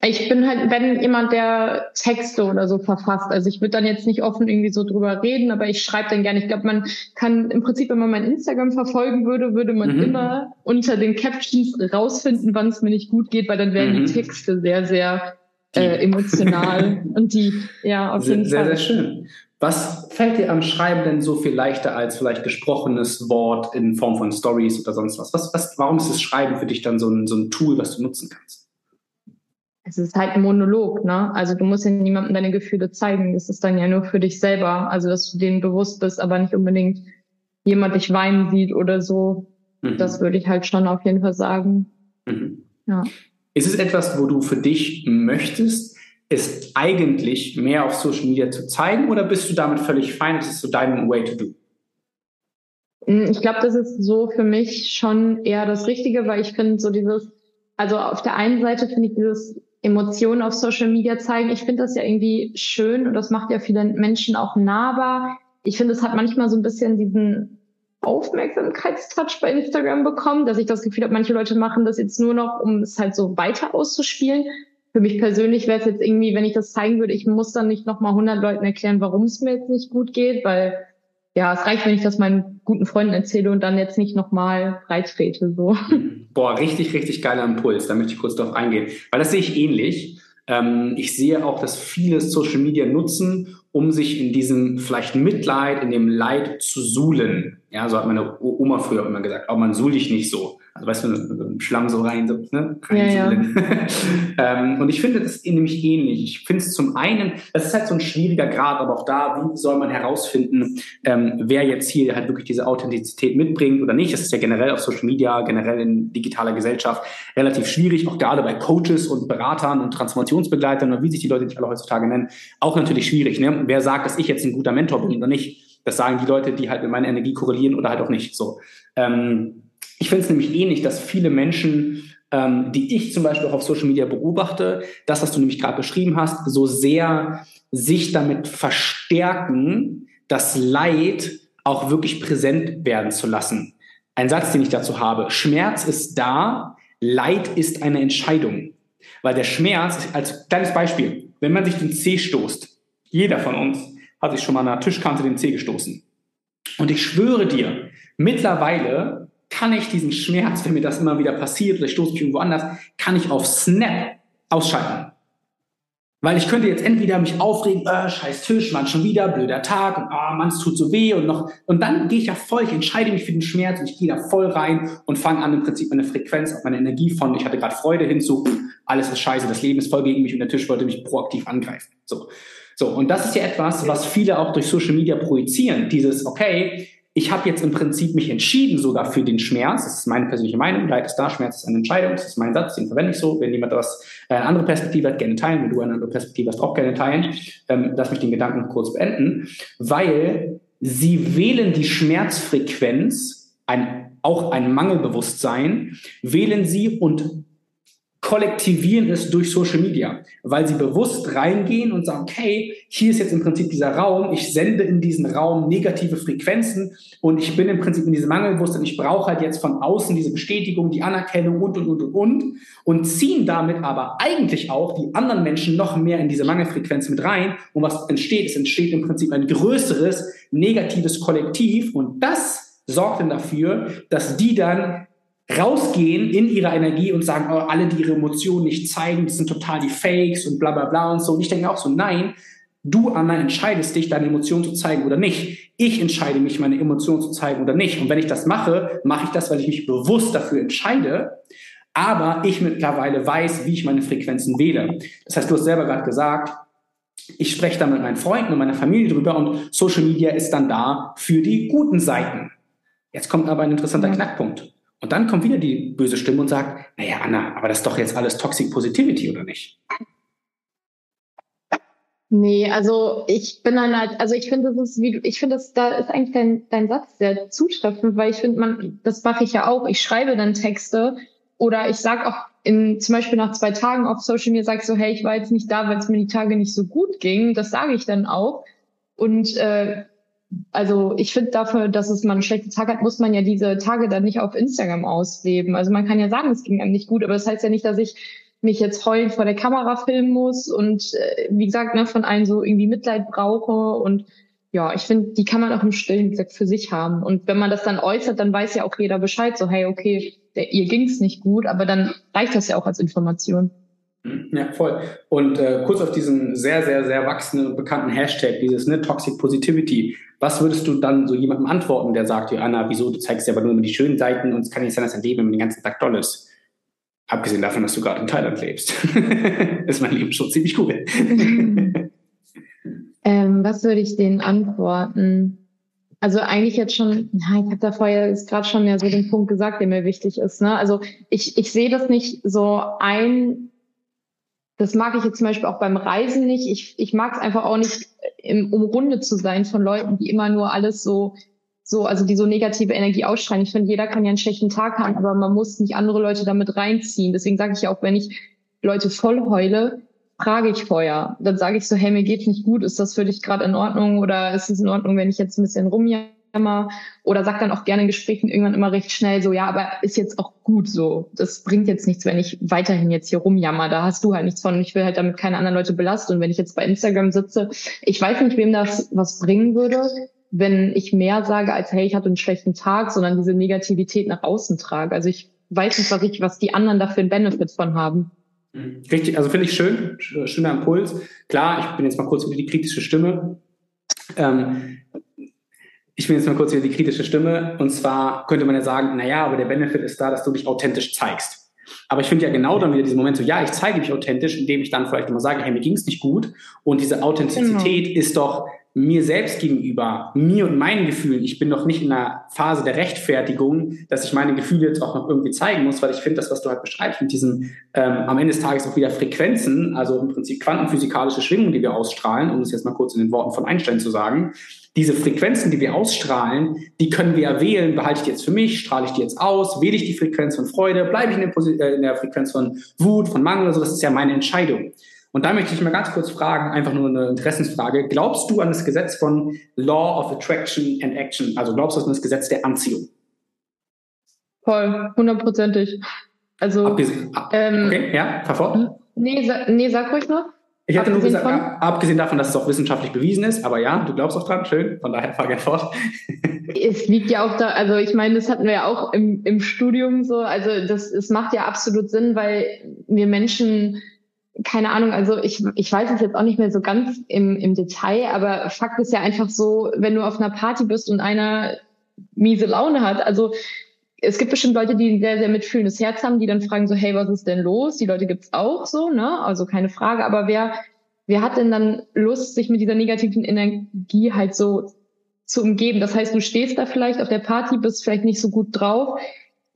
Ich bin halt, wenn jemand, der Texte oder so verfasst. Also ich würde dann jetzt nicht offen irgendwie so drüber reden, aber ich schreibe dann gerne. Ich glaube, man kann im Prinzip, wenn man mein Instagram verfolgen würde, würde man mhm. immer unter den Captions rausfinden, wann es mir nicht gut geht, weil dann wären mhm. die Texte sehr, sehr äh, emotional *laughs* und die, ja, auf jeden sehr, Fall. Sehr, sehr schön. Was fällt dir am Schreiben denn so viel leichter als vielleicht gesprochenes Wort in Form von Stories oder sonst was? was, was warum ist das Schreiben für dich dann so ein, so ein Tool, was du nutzen kannst? Es ist halt ein Monolog, ne? Also du musst ja niemandem deine Gefühle zeigen. Das ist dann ja nur für dich selber. Also dass du denen bewusst bist, aber nicht unbedingt jemand dich weinen sieht oder so. Mhm. Das würde ich halt schon auf jeden Fall sagen. Mhm. Ja. Ist es etwas, wo du für dich möchtest, es eigentlich mehr auf Social Media zu zeigen oder bist du damit völlig fein? Das ist so dein Way to do? Hm, ich glaube, das ist so für mich schon eher das Richtige, weil ich finde so dieses, also auf der einen Seite finde ich dieses Emotionen auf Social Media zeigen. Ich finde das ja irgendwie schön und das macht ja viele Menschen auch nahbar. Ich finde, es hat manchmal so ein bisschen diesen Aufmerksamkeitstouch bei Instagram bekommen, dass ich das Gefühl habe, manche Leute machen das jetzt nur noch, um es halt so weiter auszuspielen. Für mich persönlich wäre es jetzt irgendwie, wenn ich das zeigen würde, ich muss dann nicht nochmal 100 Leuten erklären, warum es mir jetzt nicht gut geht, weil ja, es reicht, wenn ich das meinen guten Freunden erzähle und dann jetzt nicht nochmal breittrete, so. *laughs* Boah, richtig, richtig geiler Impuls. Da möchte ich kurz drauf eingehen. Weil das sehe ich ähnlich. Ähm, ich sehe auch, dass viele Social Media nutzen, um sich in diesem vielleicht Mitleid, in dem Leid zu suhlen. Ja, so hat meine Oma früher immer gesagt, aber man suhl dich nicht so. Also weißt du, so Schlamm so rein, so, ne? rein ja, ja. *laughs* ähm, und ich finde das nämlich ähnlich. Ich finde es zum einen, es ist halt so ein schwieriger Grad, aber auch da, wie soll man herausfinden, ähm, wer jetzt hier halt wirklich diese Authentizität mitbringt oder nicht. Das ist ja generell auf Social Media, generell in digitaler Gesellschaft relativ schwierig, auch gerade bei Coaches und Beratern und Transformationsbegleitern oder wie sich die Leute nicht alle heutzutage nennen, auch natürlich schwierig. Ne? Wer sagt, dass ich jetzt ein guter Mentor bin oder nicht? Das sagen die Leute, die halt mit meiner Energie korrelieren oder halt auch nicht. So. Ähm, ich finde es nämlich ähnlich, dass viele Menschen, ähm, die ich zum Beispiel auch auf Social Media beobachte, das, was du nämlich gerade beschrieben hast, so sehr sich damit verstärken, das Leid auch wirklich präsent werden zu lassen. Ein Satz, den ich dazu habe. Schmerz ist da, Leid ist eine Entscheidung. Weil der Schmerz, als kleines Beispiel, wenn man sich den Zeh stoßt, jeder von uns hat sich schon mal an der Tischkante den Zeh gestoßen. Und ich schwöre dir, mittlerweile kann ich diesen Schmerz, wenn mir das immer wieder passiert oder ich stoße mich irgendwo anders, kann ich auf Snap ausschalten. Weil ich könnte jetzt entweder mich aufregen, äh, scheiß Tisch, man schon wieder, blöder Tag und ah, man, es tut so weh und noch. Und dann gehe ich ja voll, ich entscheide mich für den Schmerz und ich gehe da voll rein und fange an, im Prinzip meine Frequenz auf meine Energie von, ich hatte gerade Freude hinzu, alles ist scheiße, das Leben ist voll gegen mich und der Tisch wollte mich proaktiv angreifen. So. So. Und das ist ja etwas, was viele auch durch Social Media projizieren. Dieses, okay, ich habe jetzt im Prinzip mich entschieden sogar für den Schmerz. Das ist meine persönliche Meinung. Leid ist da, Schmerz ist eine Entscheidung. Das ist mein Satz, den verwende ich so. Wenn jemand was, äh, eine andere Perspektive hat, gerne teilen. Wenn du eine andere Perspektive hast, auch gerne teilen. Ähm, lass mich den Gedanken kurz beenden. Weil sie wählen die Schmerzfrequenz, ein, auch ein Mangelbewusstsein, wählen sie und kollektivieren es durch Social Media, weil sie bewusst reingehen und sagen, okay, hier ist jetzt im Prinzip dieser Raum, ich sende in diesen Raum negative Frequenzen und ich bin im Prinzip in diesem Mangelbewusstsein, ich brauche halt jetzt von außen diese Bestätigung, die Anerkennung und, und, und, und, und und ziehen damit aber eigentlich auch die anderen Menschen noch mehr in diese Mangelfrequenz mit rein und was entsteht, es entsteht im Prinzip ein größeres negatives Kollektiv und das sorgt dann dafür, dass die dann rausgehen in ihrer Energie und sagen, oh, alle, die ihre Emotionen nicht zeigen, das sind total die Fakes und bla bla bla und so. Und ich denke auch so, nein, du, Anna, entscheidest dich, deine Emotionen zu zeigen oder nicht. Ich entscheide mich, meine Emotionen zu zeigen oder nicht. Und wenn ich das mache, mache ich das, weil ich mich bewusst dafür entscheide. Aber ich mittlerweile weiß, wie ich meine Frequenzen wähle. Das heißt, du hast selber gerade gesagt, ich spreche da mit meinen Freunden und meiner Familie drüber und Social Media ist dann da für die guten Seiten. Jetzt kommt aber ein interessanter Knackpunkt. Und dann kommt wieder die böse Stimme und sagt, naja, Anna, aber das ist doch jetzt alles Toxic Positivity, oder nicht? Nee, also ich bin dann halt, also ich finde, das ist wie ich finde, das da ist eigentlich dein, dein Satz sehr zutreffend, weil ich finde, man, das mache ich ja auch. Ich schreibe dann Texte oder ich sag auch in, zum Beispiel nach zwei Tagen auf Social Media sag ich so, hey, ich war jetzt nicht da, weil es mir die Tage nicht so gut ging. Das sage ich dann auch. Und äh, also ich finde dafür, dass es man einen schlechten Tag hat, muss man ja diese Tage dann nicht auf Instagram ausleben. Also man kann ja sagen, es ging einem nicht gut, aber das heißt ja nicht, dass ich mich jetzt heulend vor der Kamera filmen muss und äh, wie gesagt, ne, von allen so irgendwie Mitleid brauche und ja, ich finde, die kann man auch im Stillen, wie gesagt, für sich haben. Und wenn man das dann äußert, dann weiß ja auch jeder Bescheid, so, hey, okay, der, ihr ging's nicht gut, aber dann reicht das ja auch als Information. Ja, voll. Und äh, kurz auf diesen sehr, sehr, sehr wachsenden und bekannten Hashtag, dieses ne, Toxic Positivity. Was würdest du dann so jemandem antworten, der sagt, Anna, wieso, du zeigst ja aber nur immer die schönen Seiten und es kann nicht sein, dass dein Leben den ganzen Tag toll ist. Abgesehen davon, dass du gerade in Thailand lebst. *laughs* ist mein Leben schon ziemlich cool. *laughs* ähm, was würde ich denen antworten? Also eigentlich jetzt schon, na, ich habe da vorher jetzt gerade schon ja so den Punkt gesagt, der mir wichtig ist. Ne? Also ich, ich sehe das nicht so ein, das mag ich jetzt zum Beispiel auch beim Reisen nicht. Ich, ich mag es einfach auch nicht, im, umrundet zu sein von Leuten, die immer nur alles so, so, also die so negative Energie ausstrahlen. Ich finde, jeder kann ja einen schlechten Tag haben, aber man muss nicht andere Leute damit reinziehen. Deswegen sage ich auch, wenn ich Leute voll heule, frage ich vorher. Dann sage ich so, hey, mir geht's nicht gut, ist das für dich gerade in Ordnung oder ist es in Ordnung, wenn ich jetzt ein bisschen rumjage? Immer oder sagt dann auch gerne in Gesprächen irgendwann immer recht schnell so, ja, aber ist jetzt auch gut so. Das bringt jetzt nichts, wenn ich weiterhin jetzt hier rumjammer. Da hast du halt nichts von und ich will halt damit keine anderen Leute belasten. Und wenn ich jetzt bei Instagram sitze, ich weiß nicht, wem das was bringen würde, wenn ich mehr sage als, hey, ich hatte einen schlechten Tag, sondern diese Negativität nach außen trage. Also ich weiß nicht, was ich, was die anderen dafür einen Benefit von haben. Mhm. Richtig, also finde ich schön, schöner Impuls. Klar, ich bin jetzt mal kurz wieder die kritische Stimme. Ähm, ich bin jetzt mal kurz wieder die kritische Stimme. Und zwar könnte man ja sagen, naja, aber der Benefit ist da, dass du dich authentisch zeigst. Aber ich finde ja genau dann wieder diesen Moment so, ja, ich zeige mich authentisch, indem ich dann vielleicht immer sage, hey, mir ging es nicht gut. Und diese Authentizität genau. ist doch mir selbst gegenüber, mir und meinen Gefühlen, ich bin noch nicht in einer Phase der Rechtfertigung, dass ich meine Gefühle jetzt auch noch irgendwie zeigen muss, weil ich finde, das, was du halt beschreibst, mit diesen ähm, am Ende des Tages auch wieder Frequenzen, also im Prinzip quantenphysikalische Schwingungen, die wir ausstrahlen, um es jetzt mal kurz in den Worten von Einstein zu sagen, diese Frequenzen, die wir ausstrahlen, die können wir ja wählen, behalte ich die jetzt für mich, strahle ich die jetzt aus, wähle ich die Frequenz von Freude, bleibe ich in der, äh, in der Frequenz von Wut, von Mangel oder so, das ist ja meine Entscheidung. Und da möchte ich mal ganz kurz fragen, einfach nur eine Interessensfrage. Glaubst du an das Gesetz von Law of Attraction and Action? Also glaubst du an das Gesetz der Anziehung? Voll, hundertprozentig. Also, Abgesehen, ähm, okay, ja, fahr fort. Nee, nee, sag ruhig noch. Ich hatte nur gesagt, von? abgesehen davon, dass es auch wissenschaftlich bewiesen ist, aber ja, du glaubst auch dran, schön, von daher fahr gerne fort. *laughs* es liegt ja auch da, also ich meine, das hatten wir ja auch im, im Studium so, also das, es macht ja absolut Sinn, weil wir Menschen keine Ahnung, also ich, ich weiß es jetzt auch nicht mehr so ganz im, im Detail, aber Fakt ist ja einfach so, wenn du auf einer Party bist und einer miese Laune hat, also es gibt bestimmt Leute, die ein sehr, sehr mitfühlendes Herz haben, die dann fragen so, hey, was ist denn los? Die Leute gibt's auch so, ne? Also keine Frage, aber wer, wer hat denn dann Lust, sich mit dieser negativen Energie halt so zu umgeben? Das heißt, du stehst da vielleicht auf der Party, bist vielleicht nicht so gut drauf,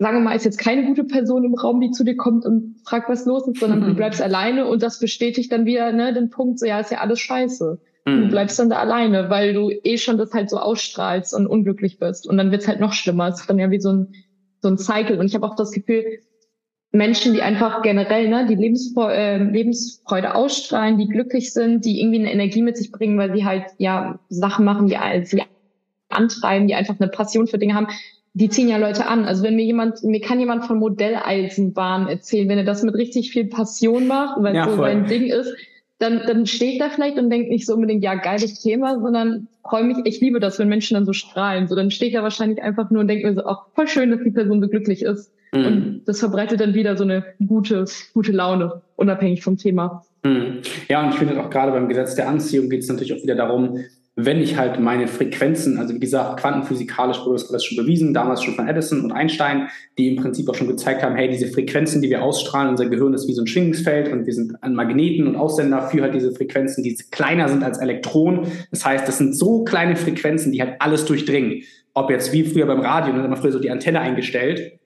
sagen wir mal, ist jetzt keine gute Person im Raum, die zu dir kommt und fragt, was los ist, sondern mhm. du bleibst alleine und das bestätigt dann wieder ne, den Punkt, so ja, ist ja alles scheiße. Mhm. Du bleibst dann da alleine, weil du eh schon das halt so ausstrahlst und unglücklich bist. Und dann wird's halt noch schlimmer. Es ist dann ja wie so ein, so ein Cycle. Und ich habe auch das Gefühl, Menschen, die einfach generell ne, die Lebensfreude, äh, Lebensfreude ausstrahlen, die glücklich sind, die irgendwie eine Energie mit sich bringen, weil sie halt ja Sachen machen, die sie antreiben, die einfach eine Passion für Dinge haben, die ziehen ja Leute an. Also wenn mir jemand, mir kann jemand von Modelleisenbahn erzählen, wenn er das mit richtig viel Passion macht, weil ja, so sein Ding ist, dann, dann stehe ich da vielleicht und denke nicht so unbedingt, ja, geiles Thema, sondern freue mich, ich liebe das, wenn Menschen dann so strahlen. So, dann stehe ich da wahrscheinlich einfach nur und denke mir so, ach, voll schön, dass die Person so glücklich ist. Mhm. Und das verbreitet dann wieder so eine gute, gute Laune, unabhängig vom Thema. Mhm. Ja, und ich finde auch gerade beim Gesetz der Anziehung geht es natürlich auch wieder darum, wenn ich halt meine Frequenzen, also wie gesagt, quantenphysikalisch wurde das alles schon bewiesen, damals schon von Edison und Einstein, die im Prinzip auch schon gezeigt haben, hey, diese Frequenzen, die wir ausstrahlen, unser Gehirn ist wie so ein Schwingungsfeld und wir sind ein Magneten und Aussender für halt diese Frequenzen, die kleiner sind als Elektronen. Das heißt, das sind so kleine Frequenzen, die halt alles durchdringen. Ob jetzt wie früher beim Radio, da hat man früher so die Antenne eingestellt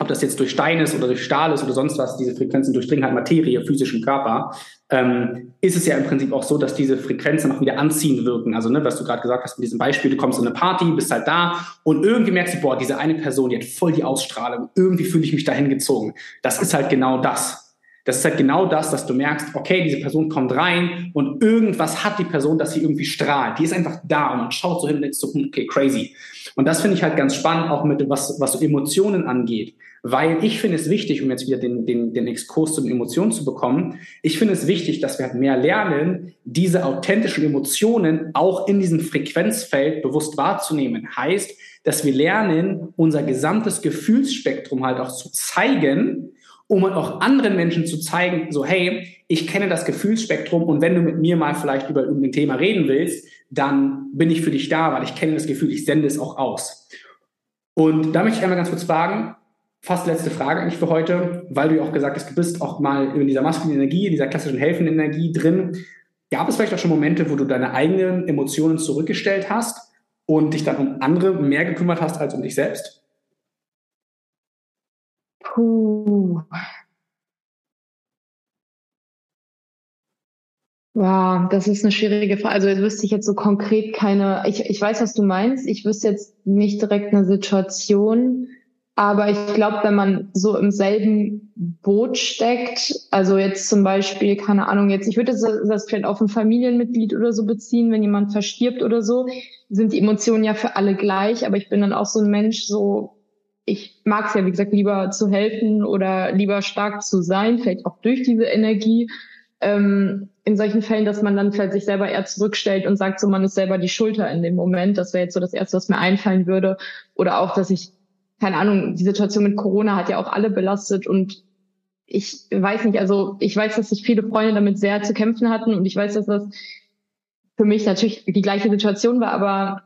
ob das jetzt durch Stein ist oder durch Stahl ist oder sonst was, diese Frequenzen durchdringen halt Materie, physischen Körper, ähm, ist es ja im Prinzip auch so, dass diese Frequenzen auch wieder anziehend wirken. Also, ne, was du gerade gesagt hast mit diesem Beispiel, du kommst in eine Party, bist halt da und irgendwie merkst du, boah, diese eine Person, die hat voll die Ausstrahlung, irgendwie fühle ich mich dahin gezogen. Das ist halt genau das. Das ist halt genau das, dass du merkst, okay, diese Person kommt rein und irgendwas hat die Person, dass sie irgendwie strahlt. Die ist einfach da und man schaut so hin und denkt so, hm, okay, crazy. Und das finde ich halt ganz spannend, auch mit was, was so Emotionen angeht. Weil ich finde es wichtig, um jetzt wieder den, den, den Exkurs zu den Emotionen zu bekommen, ich finde es wichtig, dass wir halt mehr lernen, diese authentischen Emotionen auch in diesem Frequenzfeld bewusst wahrzunehmen. Heißt, dass wir lernen, unser gesamtes Gefühlsspektrum halt auch zu zeigen, um halt auch anderen Menschen zu zeigen, so hey, ich kenne das Gefühlsspektrum und wenn du mit mir mal vielleicht über irgendein Thema reden willst, dann bin ich für dich da, weil ich kenne das Gefühl, ich sende es auch aus. Und da möchte ich einmal ganz kurz fragen, fast letzte Frage eigentlich für heute, weil du ja auch gesagt hast, du bist auch mal in dieser maskulinen Energie, in dieser klassischen helfenden Energie drin. Gab es vielleicht auch schon Momente, wo du deine eigenen Emotionen zurückgestellt hast und dich dann um andere mehr gekümmert hast als um dich selbst? Puh. Wow, das ist eine schwierige Frage. Also jetzt wüsste ich jetzt so konkret keine, ich, ich weiß, was du meinst. Ich wüsste jetzt nicht direkt eine Situation, aber ich glaube, wenn man so im selben Boot steckt, also jetzt zum Beispiel, keine Ahnung, jetzt, ich würde das, das vielleicht auf ein Familienmitglied oder so beziehen, wenn jemand verstirbt oder so, sind die Emotionen ja für alle gleich, aber ich bin dann auch so ein Mensch, so, ich mag es ja, wie gesagt, lieber zu helfen oder lieber stark zu sein, vielleicht auch durch diese Energie. Ähm, in solchen Fällen, dass man dann vielleicht sich selber eher zurückstellt und sagt, so man ist selber die Schulter in dem Moment. Das wäre jetzt so das Erste, was mir einfallen würde. Oder auch, dass ich keine Ahnung, die Situation mit Corona hat ja auch alle belastet und ich weiß nicht, also ich weiß, dass sich viele Freunde damit sehr zu kämpfen hatten und ich weiß, dass das für mich natürlich die gleiche Situation war, aber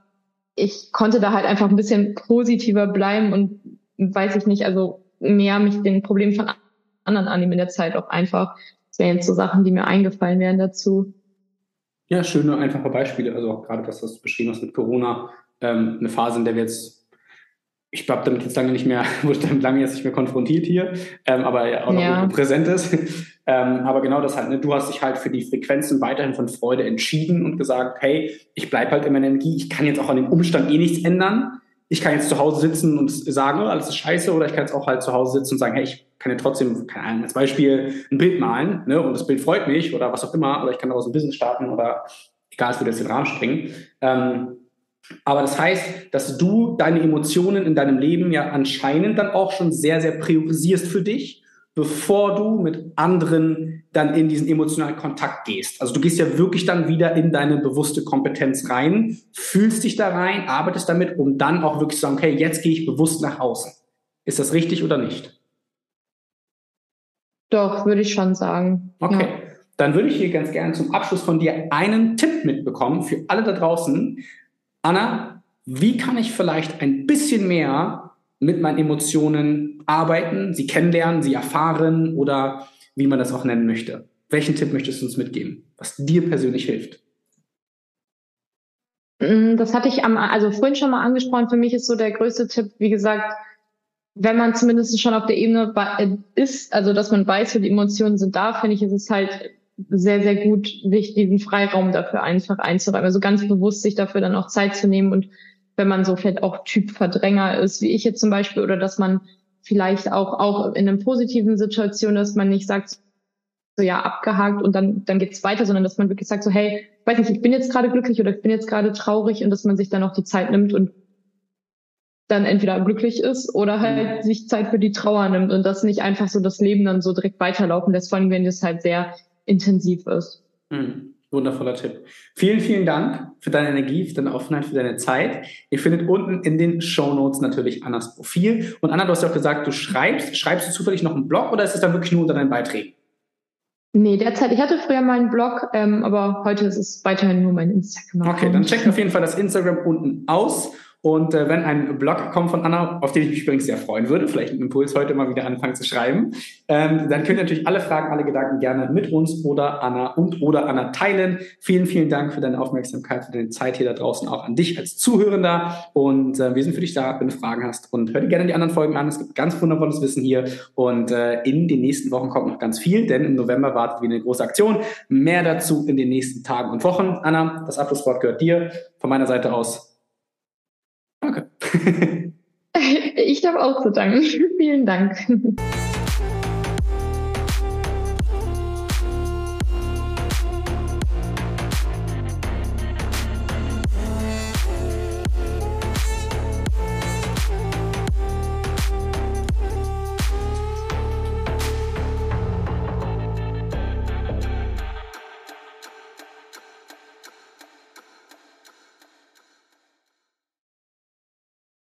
ich konnte da halt einfach ein bisschen positiver bleiben und weiß ich nicht, also mehr mich den Problemen von anderen annehmen in der Zeit auch einfach. Das wären jetzt so Sachen, die mir eingefallen wären dazu. Ja, schöne, einfache Beispiele. Also auch gerade das, was du beschrieben hast mit Corona, ähm, eine Phase, in der wir jetzt, ich glaube, damit jetzt lange nicht mehr, *laughs* wurde damit lange jetzt nicht mehr konfrontiert hier, ähm, aber ja auch noch ja. präsent ist. *laughs* ähm, aber genau das halt, ne? du hast dich halt für die Frequenzen weiterhin von Freude entschieden und gesagt, hey, ich bleibe halt in meiner Energie, ich kann jetzt auch an dem Umstand eh nichts ändern ich kann jetzt zu Hause sitzen und sagen, oh, alles ist scheiße, oder ich kann jetzt auch halt zu Hause sitzen und sagen, hey, ich kann ja trotzdem, keine Ahnung, als Beispiel ein Bild malen, ne, und das Bild freut mich oder was auch immer, oder ich kann daraus ein Business starten oder egal, es würde jetzt den Rahmen springen. Ähm, aber das heißt, dass du deine Emotionen in deinem Leben ja anscheinend dann auch schon sehr, sehr priorisierst für dich bevor du mit anderen dann in diesen emotionalen Kontakt gehst. Also du gehst ja wirklich dann wieder in deine bewusste Kompetenz rein, fühlst dich da rein, arbeitest damit, um dann auch wirklich zu sagen, okay, jetzt gehe ich bewusst nach außen. Ist das richtig oder nicht? Doch, würde ich schon sagen. Okay. Ja. Dann würde ich hier ganz gerne zum Abschluss von dir einen Tipp mitbekommen für alle da draußen. Anna, wie kann ich vielleicht ein bisschen mehr mit meinen Emotionen arbeiten, sie kennenlernen, sie erfahren oder wie man das auch nennen möchte. Welchen Tipp möchtest du uns mitgeben, was dir persönlich hilft? Mm, das hatte ich am, also vorhin schon mal angesprochen. Für mich ist so der größte Tipp, wie gesagt, wenn man zumindest schon auf der Ebene äh, ist, also dass man weiß, die Emotionen sind da, finde ich, ist es halt sehr, sehr gut, sich diesen Freiraum dafür einfach einzuräumen. Also ganz bewusst sich dafür dann auch Zeit zu nehmen und wenn man so vielleicht auch Typ Verdränger ist, wie ich jetzt zum Beispiel, oder dass man vielleicht auch, auch in einer positiven Situation, dass man nicht sagt, so ja, abgehakt und dann, dann geht's weiter, sondern dass man wirklich sagt, so hey, weiß nicht, ich bin jetzt gerade glücklich oder ich bin jetzt gerade traurig und dass man sich dann auch die Zeit nimmt und dann entweder glücklich ist oder halt sich Zeit für die Trauer nimmt und das nicht einfach so das Leben dann so direkt weiterlaufen lässt, vor allem wenn das halt sehr intensiv ist. Mhm. Wundervoller Tipp. Vielen, vielen Dank für deine Energie, für deine Offenheit, für deine Zeit. Ihr findet unten in den Show Notes natürlich Annas Profil. Und Anna, du hast ja auch gesagt, du schreibst. Schreibst du zufällig noch einen Blog oder ist es dann wirklich nur unter deinen Beiträgen? Nee, derzeit, ich hatte früher mal einen Blog, ähm, aber heute ist es weiterhin nur mein Instagram. Okay, dann checkt auf jeden Fall das Instagram unten aus. Und äh, wenn ein Blog kommt von Anna, auf den ich mich übrigens sehr freuen würde, vielleicht einen Impuls heute mal wieder anfangen zu schreiben, ähm, dann könnt ihr natürlich alle Fragen, alle Gedanken gerne mit uns oder Anna und oder Anna teilen. Vielen, vielen Dank für deine Aufmerksamkeit, für deine Zeit hier da draußen, auch an dich als Zuhörender. Und äh, wir sind für dich da, wenn du Fragen hast. Und hör dir gerne die anderen Folgen an. Es gibt ganz wundervolles Wissen hier. Und äh, in den nächsten Wochen kommt noch ganz viel, denn im November wartet wieder eine große Aktion. Mehr dazu in den nächsten Tagen und Wochen. Anna, das Abschlusswort gehört dir. Von meiner Seite aus Danke. *laughs* ich darf auch zu danken. *laughs* Vielen Dank.